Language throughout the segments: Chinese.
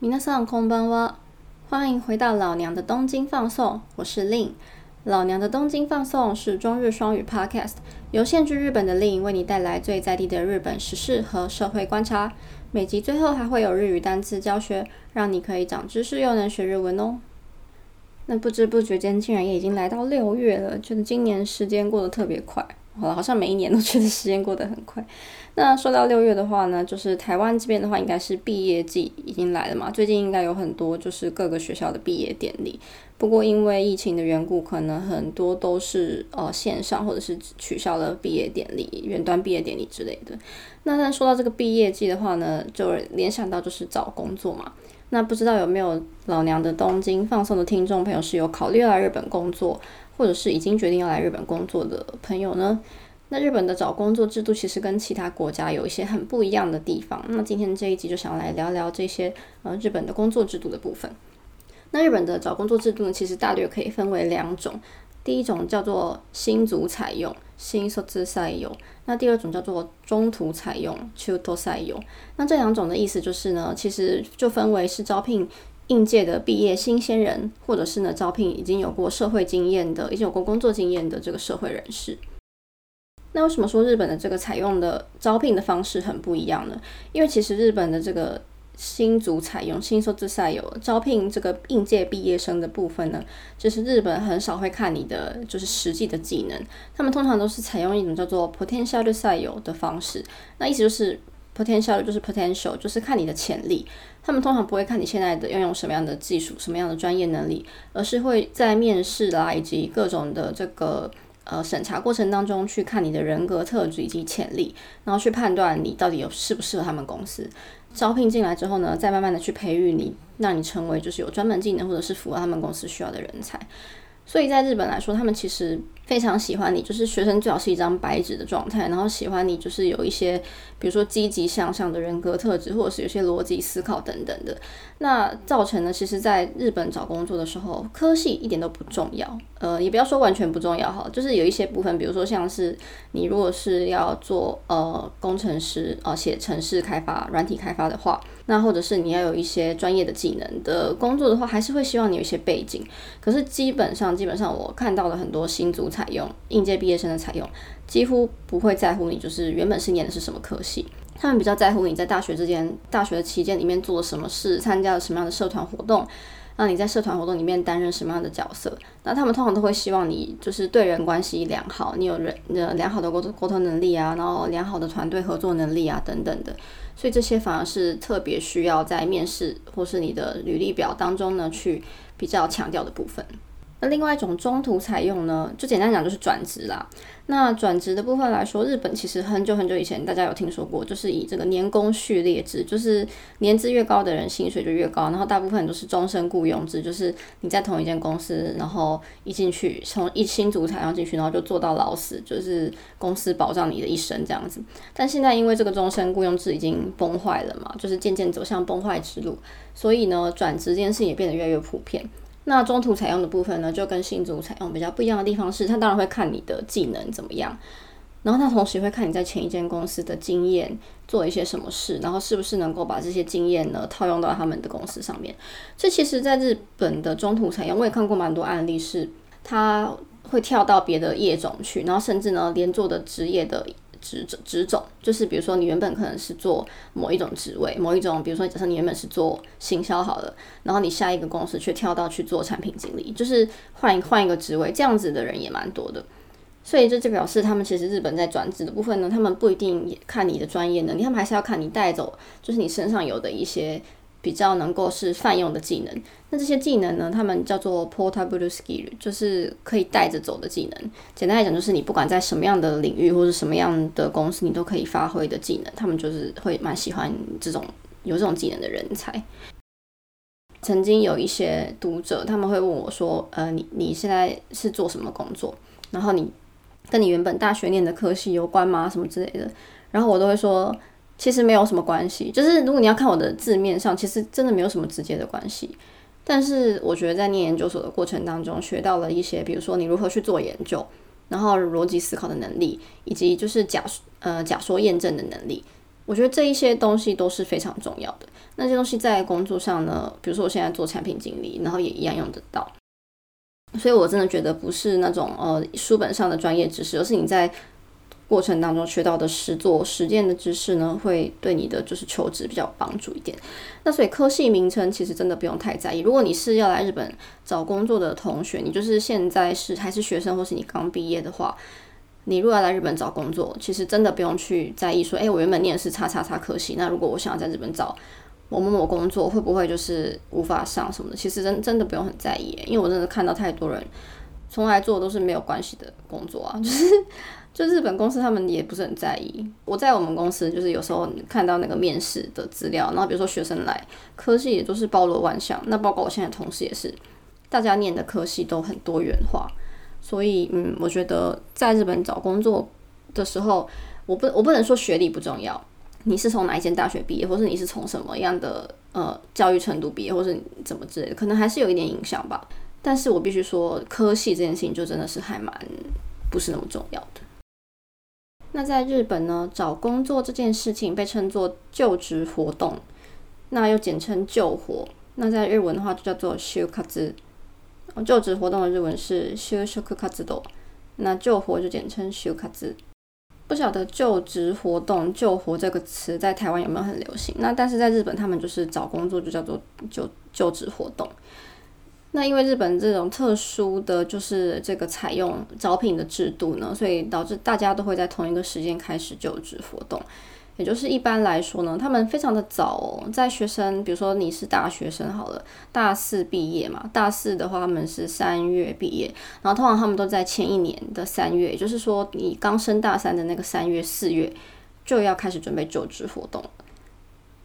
皆さんこんばんは，欢迎回到老娘的东京放送，我是令。老娘的东京放送是中日双语 Podcast，由现居日本的令为你带来最在地的日本时事和社会观察。每集最后还会有日语单词教学，让你可以长知识又能学日文哦。那不知不觉间，竟然也已经来到六月了，觉得今年时间过得特别快。 好了，好像每一年都觉得时间过得很快。那说到六月的话呢，就是台湾这边的话，应该是毕业季已经来了嘛。最近应该有很多就是各个学校的毕业典礼。不过因为疫情的缘故，可能很多都是呃线上或者是取消了毕业典礼、远端毕业典礼之类的。那但说到这个毕业季的话呢，就联想到就是找工作嘛。那不知道有没有老娘的东京放送的听众朋友是有考虑来日本工作，或者是已经决定要来日本工作的朋友呢？那日本的找工作制度其实跟其他国家有一些很不一样的地方。那今天这一集就想来聊聊这些呃日本的工作制度的部分。那日本的找工作制度呢，其实大略可以分为两种。第一种叫做新卒采用，新卒采用。那第二种叫做中途采用，中途采用。那这两种的意思就是呢，其实就分为是招聘应届的毕业新鲜人，或者是呢招聘已经有过社会经验的、已经有过工作经验的这个社会人士。那为什么说日本的这个采用的招聘的方式很不一样呢？因为其实日本的这个新卒采用新卒之赛有招聘这个应届毕业生的部分呢，就是日本很少会看你的就是实际的技能，他们通常都是采用一种叫做 potential 赛有的方式。那意思就是 potential 就是 potential 就是看你的潜力，他们通常不会看你现在的要用什么样的技术、什么样的专业能力，而是会在面试啦以及各种的这个。呃，审查过程当中去看你的人格特质以及潜力，然后去判断你到底有适不适合他们公司。招聘进来之后呢，再慢慢的去培育你，让你成为就是有专门技能或者是符合他们公司需要的人才。所以在日本来说，他们其实非常喜欢你，就是学生最好是一张白纸的状态，然后喜欢你就是有一些，比如说积极向上的人格特质，或者是有些逻辑思考等等的。那造成呢，其实在日本找工作的时候，科系一点都不重要，呃，也不要说完全不重要哈，就是有一些部分，比如说像是你如果是要做呃工程师啊，写程式开发、软体开发的话。那或者是你要有一些专业的技能的工作的话，还是会希望你有一些背景。可是基本上，基本上我看到了很多新组采用应届毕业生的采用，几乎不会在乎你就是原本是念的是什么科系，他们比较在乎你在大学之间、大学的期间里面做了什么事，参加了什么样的社团活动。那你在社团活动里面担任什么样的角色？那他们通常都会希望你就是对人关系良好，你有人呃良好的沟沟通能力啊，然后良好的团队合作能力啊等等的。所以这些反而是特别需要在面试或是你的履历表当中呢去比较强调的部分。那另外一种中途采用呢，就简单讲就是转职啦。那转职的部分来说，日本其实很久很久以前大家有听说过，就是以这个年功序列制，就是年资越高的人薪水就越高，然后大部分都是终身雇佣制，就是你在同一间公司，然后一进去从一新组采用进去，然后就做到老死，就是公司保障你的一生这样子。但现在因为这个终身雇佣制已经崩坏了嘛，就是渐渐走向崩坏之路，所以呢，转职这件事也变得越来越普遍。那中途采用的部分呢，就跟新组采用比较不一样的地方是，他当然会看你的技能怎么样，然后他同时会看你在前一间公司的经验，做一些什么事，然后是不是能够把这些经验呢套用到他们的公司上面。这其实在日本的中途采用，我也看过蛮多案例，是他会跳到别的业种去，然后甚至呢连做的职业的。职职种就是，比如说你原本可能是做某一种职位，某一种，比如说假设你原本是做行销好了，然后你下一个公司却跳到去做产品经理，就是换一换一个职位，这样子的人也蛮多的。所以这就表示他们其实日本在转职的部分呢，他们不一定看你的专业能力，他们还是要看你带走，就是你身上有的一些。比较能够是泛用的技能，那这些技能呢？他们叫做 portable skill，就是可以带着走的技能。简单来讲，就是你不管在什么样的领域或者什么样的公司，你都可以发挥的技能。他们就是会蛮喜欢这种有这种技能的人才。曾经有一些读者他们会问我说：“呃，你你现在是做什么工作？然后你跟你原本大学念的科系有关吗？什么之类的？”然后我都会说。其实没有什么关系，就是如果你要看我的字面上，其实真的没有什么直接的关系。但是我觉得在念研究所的过程当中，学到了一些，比如说你如何去做研究，然后逻辑思考的能力，以及就是假呃假说验证的能力。我觉得这一些东西都是非常重要的。那些东西在工作上呢，比如说我现在做产品经理，然后也一样用得到。所以我真的觉得不是那种呃书本上的专业知识，而是你在过程当中学到的实做实践的知识呢，会对你的就是求职比较帮助一点。那所以科系名称其实真的不用太在意。如果你是要来日本找工作的同学，你就是现在是还是学生，或是你刚毕业的话，你如果要来日本找工作，其实真的不用去在意说，诶，我原本念的是叉叉叉科系，那如果我想要在日本找。某某某工作会不会就是无法上什么的？其实真真的不用很在意，因为我真的看到太多人从来做都是没有关系的工作啊，就是就日本公司他们也不是很在意。我在我们公司就是有时候看到那个面试的资料，然后比如说学生来科系也都是包罗万象，那包括我现在同事也是，大家念的科系都很多元化，所以嗯，我觉得在日本找工作的时候，我不我不能说学历不重要。你是从哪一间大学毕业，或是你是从什么样的呃教育程度毕业，或是怎么之类的，可能还是有一点影响吧。但是我必须说，科系这件事情就真的是还蛮不是那么重要的。那在日本呢，找工作这件事情被称作就职活动，那又简称就活。那在日文的话就叫做就活。就职活动的日文是就職活動，那就活就简称就活。不晓得就职活动“就活”这个词在台湾有没有很流行？那但是在日本，他们就是找工作就叫做就就职活动。那因为日本这种特殊的就是这个采用招聘的制度呢，所以导致大家都会在同一个时间开始就职活动。也就是一般来说呢，他们非常的早哦，在学生，比如说你是大学生好了，大四毕业嘛，大四的话他们是三月毕业，然后通常他们都在前一年的三月，也就是说你刚升大三的那个三月四月就要开始准备就职活动，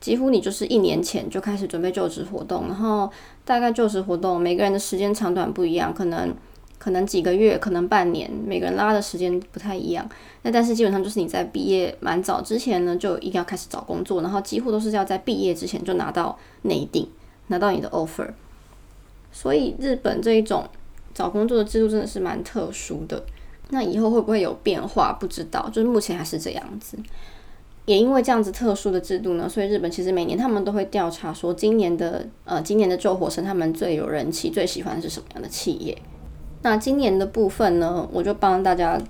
几乎你就是一年前就开始准备就职活动，然后大概就职活动每个人的时间长短不一样，可能。可能几个月，可能半年，每个人拉的时间不太一样。那但是基本上就是你在毕业蛮早之前呢，就一定要开始找工作，然后几乎都是要在毕业之前就拿到内定，拿到你的 offer。所以日本这一种找工作的制度真的是蛮特殊的。那以后会不会有变化？不知道，就是目前还是这样子。也因为这样子特殊的制度呢，所以日本其实每年他们都会调查说，今年的呃今年的救火生他们最有人气、最喜欢的是什么样的企业。那今年的部分呢，我就帮大家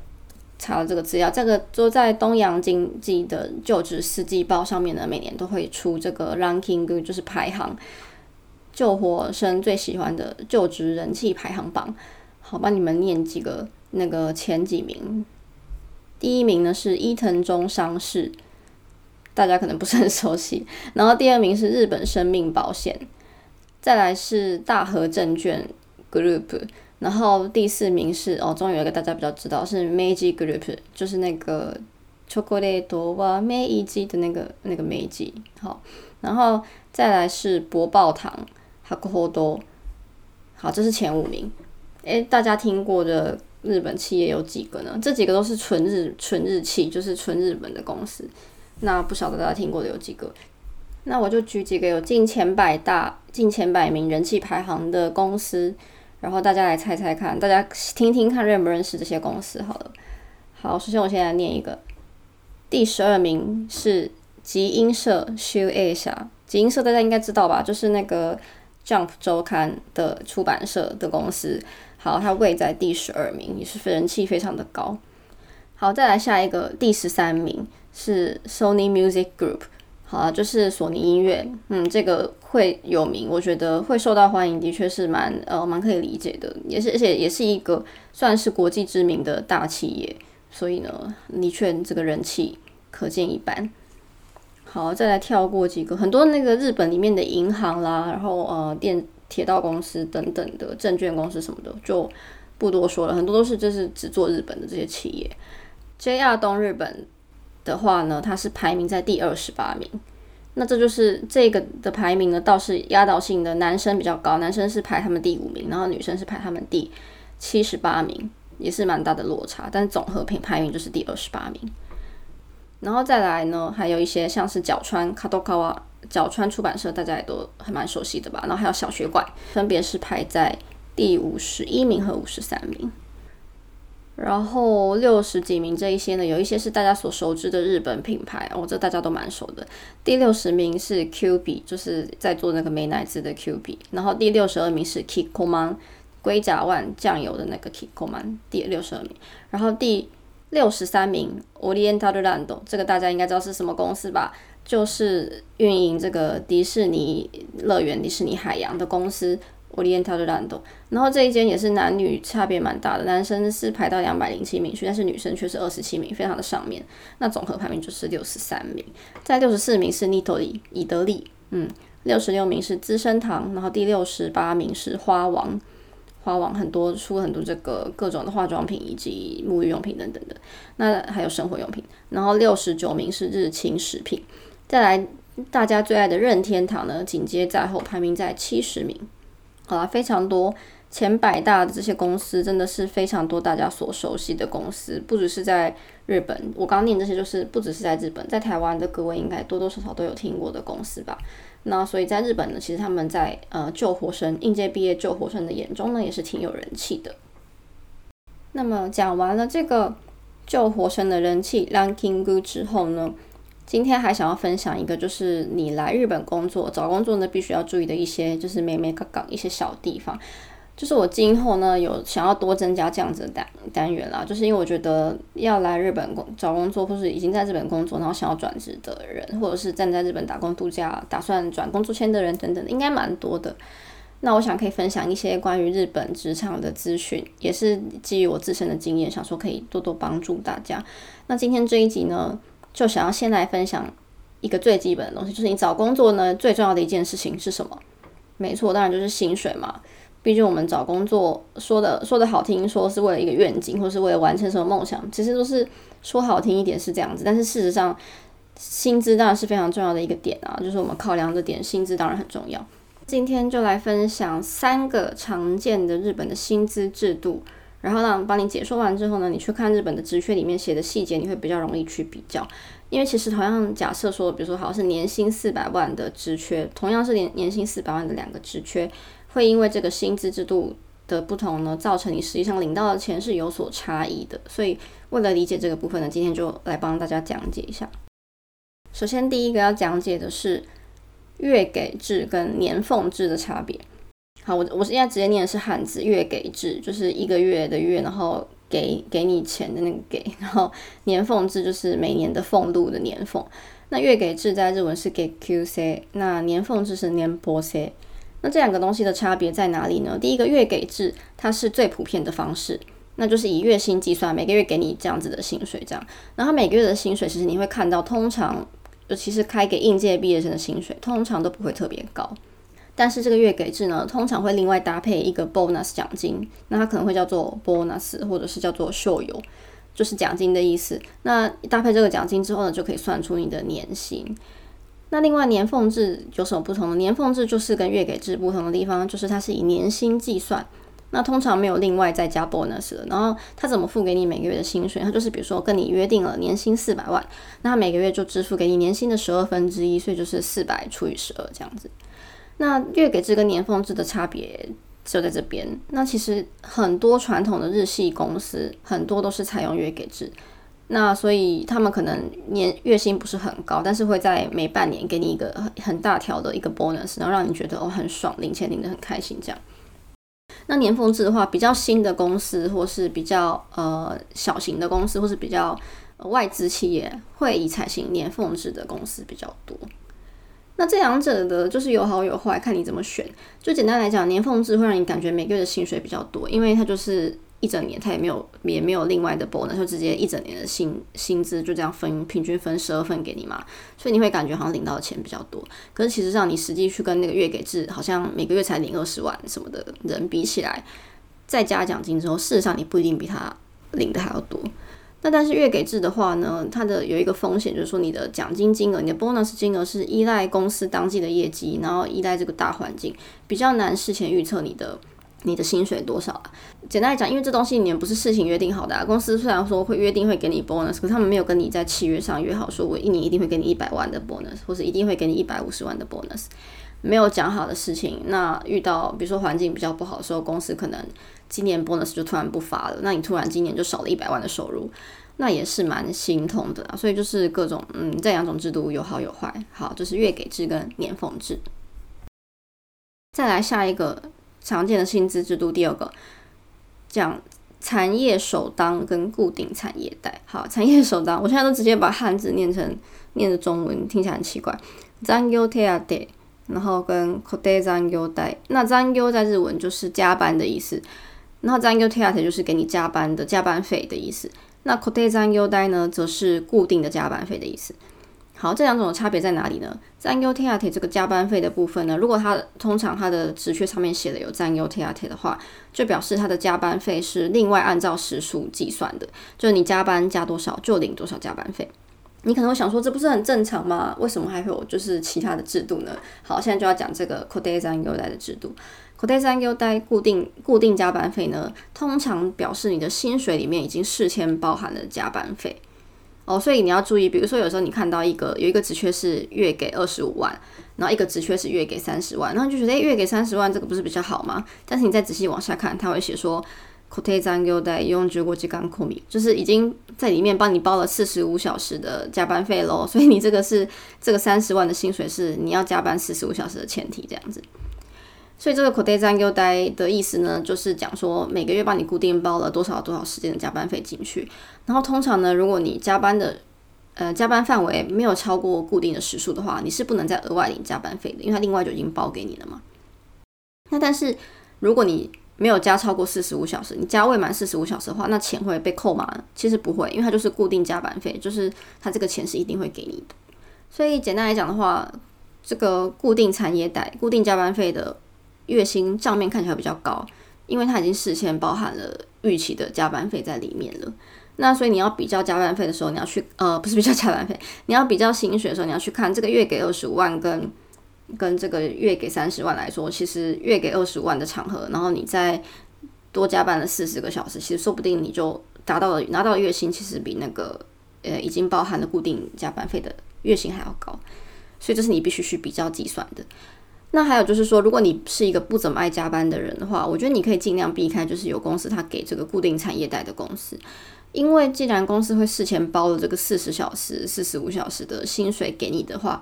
查了这个资料。这个就在东洋经济的就职四季报上面呢，每年都会出这个 ranking，就是排行救火生最喜欢的就职人气排行榜。好，帮你们念几个那个前几名。第一名呢是伊藤忠商事，大家可能不是很熟悉。然后第二名是日本生命保险，再来是大和证券 Group。然后第四名是哦，终于有一个大家比较知道是 Meiji Group，就是那个 chocolate 哇 Meiji 的那个那个 Meiji。好，然后再来是博报堂 Hakuhodo。好，这是前五名。诶，大家听过的日本企业有几个呢？这几个都是纯日纯日企，就是纯日本的公司。那不晓得大家听过的有几个？那我就举几个有进前百大、进前百名人气排行的公司。然后大家来猜猜看，大家听听看认不认识这些公司？好了，好，首先我现在念一个，第十二名是集英社 （Shu Asia）。集英社大家应该知道吧？就是那个 Jump 周刊的出版社的公司。好，它位在第十二名，也是人气非常的高。好，再来下一个，第十三名是 Sony Music Group。好啊，就是索尼音乐，嗯，这个会有名，我觉得会受到欢迎，的确是蛮呃蛮可以理解的，也是而且也是一个算是国际知名的大企业，所以呢，的确这个人气可见一斑。好，再来跳过几个，很多那个日本里面的银行啦，然后呃电铁道公司等等的证券公司什么的，就不多说了，很多都是就是只做日本的这些企业，JR 东日本。的话呢，它是排名在第二十八名，那这就是这个的排名呢，倒是压倒性的男生比较高，男生是排他们第五名，然后女生是排他们第七十八名，也是蛮大的落差，但总和评排名就是第二十八名。然后再来呢，还有一些像是角川卡多卡瓦角川出版社，大家也都还蛮熟悉的吧？然后还有小学馆，分别是排在第五十一名和五十三名。然后六十几名这一些呢，有一些是大家所熟知的日本品牌，哦，这大家都蛮熟的。第六十名是 Q B，就是在做那个美乃滋的 Q B。然后第六十二名是 Kikoman 龟甲万酱油的那个 Kikoman，第六十二名。然后第六十三名 Oriental Land，这个大家应该知道是什么公司吧？就是运营这个迪士尼乐园、迪士尼海洋的公司。Oriental Land，然后这一间也是男女差别蛮大的，男生是排到两百零七名去，但是女生却是二十七名，非常的上面。那总和排名就是六十三名，在六十四名是 Nitori 以德利，嗯，六十六名是资生堂，然后第六十八名是花王，花王很多出很多这个各种的化妆品以及沐浴用品等等的，那还有生活用品。然后六十九名是日清食品，再来大家最爱的任天堂呢，紧接在后，排名在七十名。好啦，非常多前百大的这些公司，真的是非常多大家所熟悉的公司，不只是在日本。我刚念这些，就是不只是在日本，在台湾的各位应该多多少少都有听过的公司吧。那所以在日本呢，其实他们在呃救活生应届毕业救活生的眼中呢，也是挺有人气的。那么讲完了这个救活生的人气 ranking 之后呢？今天还想要分享一个，就是你来日本工作找工作呢，必须要注意的一些，就是美美港港一些小地方。就是我今后呢有想要多增加这样子的单单元啦，就是因为我觉得要来日本工找工作，或是已经在日本工作，然后想要转职的人，或者是站在日本打工度假，打算转工作签的人等等，应该蛮多的。那我想可以分享一些关于日本职场的资讯，也是基于我自身的经验，想说可以多多帮助大家。那今天这一集呢？就想要先来分享一个最基本的东西，就是你找工作呢最重要的一件事情是什么？没错，当然就是薪水嘛。毕竟我们找工作说的说的好听，说是为了一个愿景，或是为了完成什么梦想，其实都是说好听一点是这样子。但是事实上，薪资当然是非常重要的一个点啊，就是我们考量的点，薪资当然很重要。今天就来分享三个常见的日本的薪资制度。然后呢，帮你解说完之后呢，你去看日本的职缺里面写的细节，你会比较容易去比较。因为其实同样假设说，比如说好像是年薪四百万的职缺，同样是年年薪四百万的两个职缺，会因为这个薪资制度的不同呢，造成你实际上领到的钱是有所差异的。所以为了理解这个部分呢，今天就来帮大家讲解一下。首先第一个要讲解的是月给制跟年俸制的差别。好，我我现在直接念的是汉字，月给制就是一个月的月，然后给给你钱的那个给，然后年俸制就是每年的俸禄的年俸。那月给制在日文是给 Q C，那年俸制是年波 C。那这两个东西的差别在哪里呢？第一个月给制，它是最普遍的方式，那就是以月薪计算，每个月给你这样子的薪水，这样。然后每个月的薪水，其实你会看到，通常尤其是开给应届毕业生的薪水，通常都不会特别高。但是这个月给制呢，通常会另外搭配一个 bonus 奖金，那它可能会叫做 bonus，或者是叫做秀油，就是奖金的意思。那搭配这个奖金之后呢，就可以算出你的年薪。那另外年俸制有什么不同呢？年俸制就是跟月给制不同的地方，就是它是以年薪计算，那通常没有另外再加 bonus 的。然后它怎么付给你每个月的薪水？它就是比如说跟你约定了年薪四百万，那它每个月就支付给你年薪的十二分之一，所以就是四百除以十二这样子。那月给制跟年俸制的差别就在这边。那其实很多传统的日系公司很多都是采用月给制，那所以他们可能年月薪不是很高，但是会在每半年给你一个很很大条的一个 bonus，然后让你觉得哦很爽，领钱领得很开心这样。那年俸制的话，比较新的公司或是比较呃小型的公司或是比较外资企业，会以采行年俸制的公司比较多。那这两者的就是有好有坏，看你怎么选。就简单来讲，年俸制会让你感觉每个月的薪水比较多，因为它就是一整年，它也没有也没有另外的 bonus，就直接一整年的薪薪资就这样分，平均分十二份给你嘛，所以你会感觉好像领到的钱比较多。可是其实上你实际去跟那个月给制，好像每个月才领二十万什么的人比起来，再加奖金之后，事实上你不一定比他领的还要多。那但是月给制的话呢，它的有一个风险，就是说你的奖金金额、你的 bonus 金额是依赖公司当季的业绩，然后依赖这个大环境，比较难事前预测你的你的薪水多少啊。简单来讲，因为这东西你们不是事情约定好的啊，公司虽然说会约定会给你 bonus，可是他们没有跟你在契约上约好，说我一年一定会给你一百万的 bonus，或者一定会给你一百五十万的 bonus，没有讲好的事情，那遇到比如说环境比较不好的时候，公司可能今年 bonus 就突然不发了，那你突然今年就少了一百万的收入，那也是蛮心痛的啊。所以就是各种嗯，这两种制度有好有坏。好，就是月给制跟年俸制。再来下一个常见的薪资制度，第二个讲产业首当跟固定产业带。好，产业首当，我现在都直接把汉字念成念的中文，听起来很奇怪。残業手当，然后跟固定残業带。那残業在日文就是加班的意思，然后残業手当就是给你加班的加班费的意思。那固定残業带呢，则是固定的加班费的意思。好，这两种的差别在哪里呢？占优 T R T 这个加班费的部分呢，如果它通常它的职缺上面写的有占优 T R T 的话，就表示它的加班费是另外按照时数计算的，就是你加班加多少就领多少加班费。你可能会想说，这不是很正常吗？为什么还会有就是其他的制度呢？好，现在就要讲这个 Code 占优代的制度。Code 占优代固定固定加班费呢，通常表示你的薪水里面已经事先包含了加班费。哦，所以你要注意，比如说有时候你看到一个有一个职缺是月给二十五万，然后一个职缺是月给三十万，然后就觉得，月给三十万这个不是比较好吗？但是你再仔细往下看，他会写说，kote zan yo dai 用结果机干扣米，就是已经在里面帮你包了四十五小时的加班费喽，所以你这个是这个三十万的薪水是你要加班四十五小时的前提这样子。所以这个 k o d a z a n g y 的意思呢，就是讲说每个月帮你固定包了多少多少时间的加班费进去。然后通常呢，如果你加班的呃加班范围没有超过固定的时数的话，你是不能再额外领加班费的，因为它另外就已经包给你了嘛。那但是如果你没有加超过四十五小时，你加未满四十五小时的话，那钱会被扣吗？其实不会，因为它就是固定加班费，就是它这个钱是一定会给你的。所以简单来讲的话，这个固定产业带固定加班费的。月薪账面看起来比较高，因为它已经事先包含了预期的加班费在里面了。那所以你要比较加班费的时候，你要去呃不是比较加班费，你要比较薪水的时候，你要去看这个月给二十五万跟跟这个月给三十万来说，其实月给二十五万的场合，然后你再多加班了四十个小时，其实说不定你就达到了拿到月薪，其实比那个呃已经包含了固定加班费的月薪还要高。所以这是你必须去比较计算的。那还有就是说，如果你是一个不怎么爱加班的人的话，我觉得你可以尽量避开，就是有公司他给这个固定产业带的公司，因为既然公司会事前包了这个四十小时、四十五小时的薪水给你的话，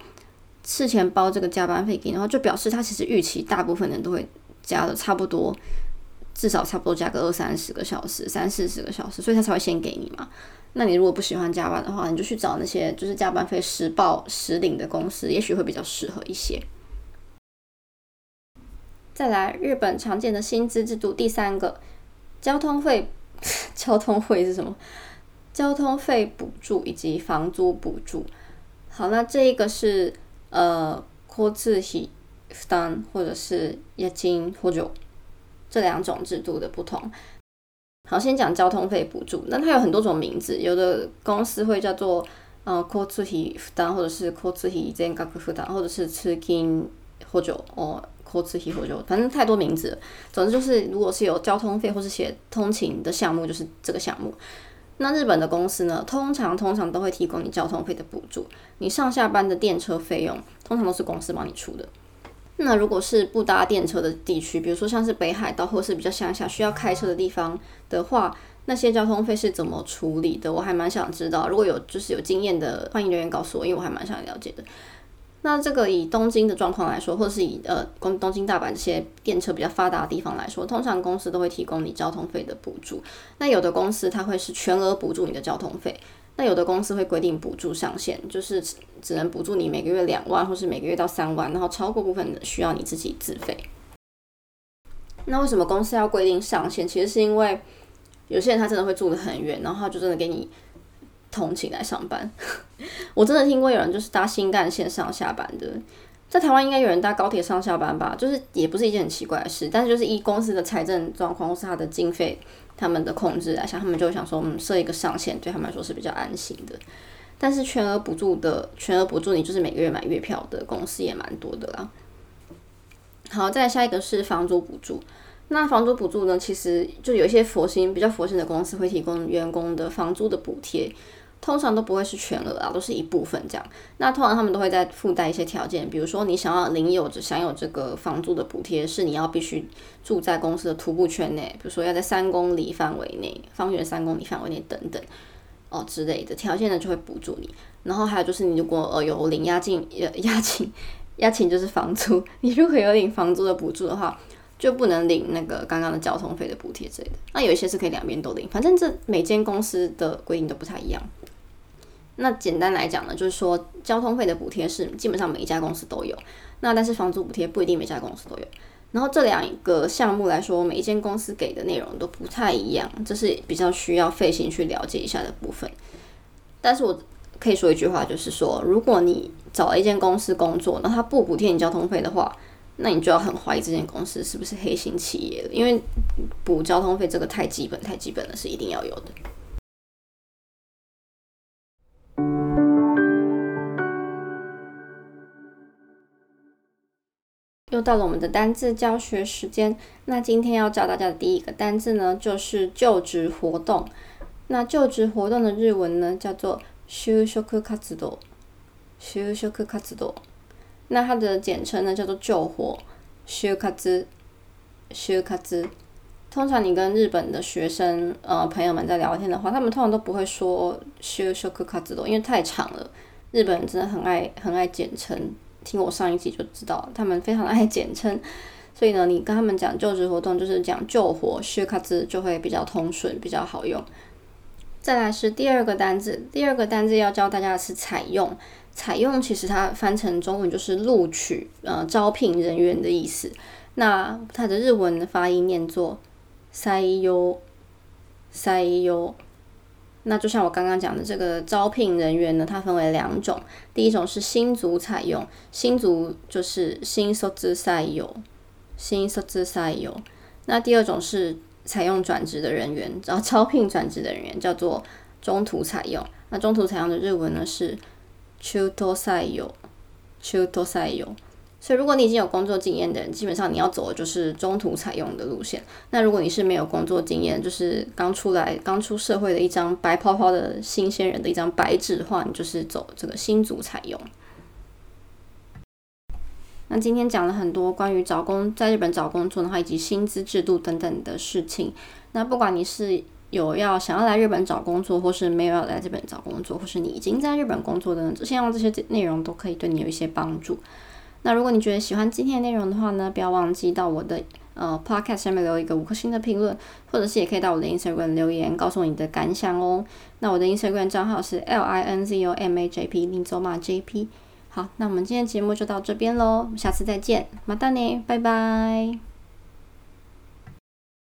事前包这个加班费给你的话，就表示他其实预期大部分人都会加的差不多，至少差不多加个二三十个小时、三四十个小时，所以他才会先给你嘛。那你如果不喜欢加班的话，你就去找那些就是加班费实报实领的公司，也许会比较适合一些。再来，日本常见的薪资制度第三个，交通费，交通费是什么？交通费补助以及房租补助。好，那这一个是呃，交通費負担或者是押金或者这两种制度的不同。好，先讲交通费补助，那它有很多种名字，有的公司会叫做呃，交通費負担，或者是交通費全額負担，或者是通勤或者哦。或次提或就反正太多名字，总之就是如果是有交通费或是写通勤的项目，就是这个项目。那日本的公司呢，通常通常都会提供你交通费的补助，你上下班的电车费用通常都是公司帮你出的。那如果是不搭电车的地区，比如说像是北海道或是比较乡下需要开车的地方的话，那些交通费是怎么处理的？我还蛮想知道，如果有就是有经验的，欢迎留言告诉我，因为我还蛮想了解的。那这个以东京的状况来说，或是以呃东东京大阪这些电车比较发达的地方来说，通常公司都会提供你交通费的补助。那有的公司它会是全额补助你的交通费，那有的公司会规定补助上限，就是只能补助你每个月两万，或是每个月到三万，然后超过部分的需要你自己自费。那为什么公司要规定上限？其实是因为有些人他真的会住得很远，然后他就真的给你。通勤来上班，我真的听过有人就是搭新干线上下班的，在台湾应该有人搭高铁上下班吧，就是也不是一件很奇怪的事，但是就是以公司的财政状况或是他的经费、他们的控制来想，他们就想说，嗯，设一个上限，对他们来说是比较安心的。但是全额补助的，全额补助你就是每个月买月票的公司也蛮多的啦。好，再下一个是房租补助，那房租补助呢，其实就有一些佛心比较佛心的公司会提供员工的房租的补贴。通常都不会是全额啊，都是一部分这样。那通常他们都会在附带一些条件，比如说你想要领有着享有这个房租的补贴，是你要必须住在公司的徒步圈内，比如说要在三公里范围内，方圆三公里范围内等等哦之类的条件呢，就会补助你。然后还有就是你如果呃有领押金，押金，押金就是房租，你如果有领房租的补助的话。就不能领那个刚刚的交通费的补贴之类的。那有一些是可以两边都领，反正这每间公司的规定都不太一样。那简单来讲呢，就是说交通费的补贴是基本上每一家公司都有，那但是房租补贴不一定每家公司都有。然后这两个项目来说，每一间公司给的内容都不太一样，这是比较需要费心去了解一下的部分。但是我可以说一句话，就是说，如果你找了一间公司工作，那他不补贴你交通费的话，那你就要很怀疑这间公司是不是黑心企业，因为补交通费这个太基本、太基本了，是一定要有的。又到了我们的单字教学时间，那今天要教大家的第一个单字呢，就是就职活动。那就职活动的日文呢，叫做就職活動。就職活動。那它的简称呢叫做救火，修卡兹，修卡兹。通常你跟日本的学生呃朋友们在聊天的话，他们通常都不会说修修克卡兹多，因为太长了。日本人真的很爱很爱简称，听我上一集就知道，他们非常爱简称。所以呢，你跟他们讲就职活动，就是讲救火，修卡兹就会比较通顺，比较好用。再来是第二个单字，第二个单字要教大家的是采用。采用其实它翻成中文就是录取，呃，招聘人员的意思。那它的日文发音念作採用，採用。那就像我刚刚讲的，这个招聘人员呢，它分为两种。第一种是新卒采用，新卒就是新卒採用，新卒採用。那第二种是采用转职的人员，然后招聘转职的人员叫做中途采用。那中途采用的日文呢是。中途採用，中途採用。所以，如果你已经有工作经验的人，基本上你要走的就是中途采用的路线。那如果你是没有工作经验，就是刚出来、刚出社会的一张白泡泡的新鲜人的一张白纸的话，你就是走这个新组采用。那今天讲了很多关于找工在日本找工作的话，以及薪资制度等等的事情。那不管你是有要想要来日本找工作，或是没有要来这边找工作，或是你已经在日本工作的，希望这些内容都可以对你有一些帮助。那如果你觉得喜欢今天的内容的话呢，不要忘记到我的呃 podcast 下面留一个五颗星的评论，或者是也可以到我的 Instagram 留言，告诉我你的感想哦。那我的 Instagram 账号是 l i n z o m a j p 林走马 j p。好，那我们今天节目就到这边喽，下次再见，马达呢，拜拜。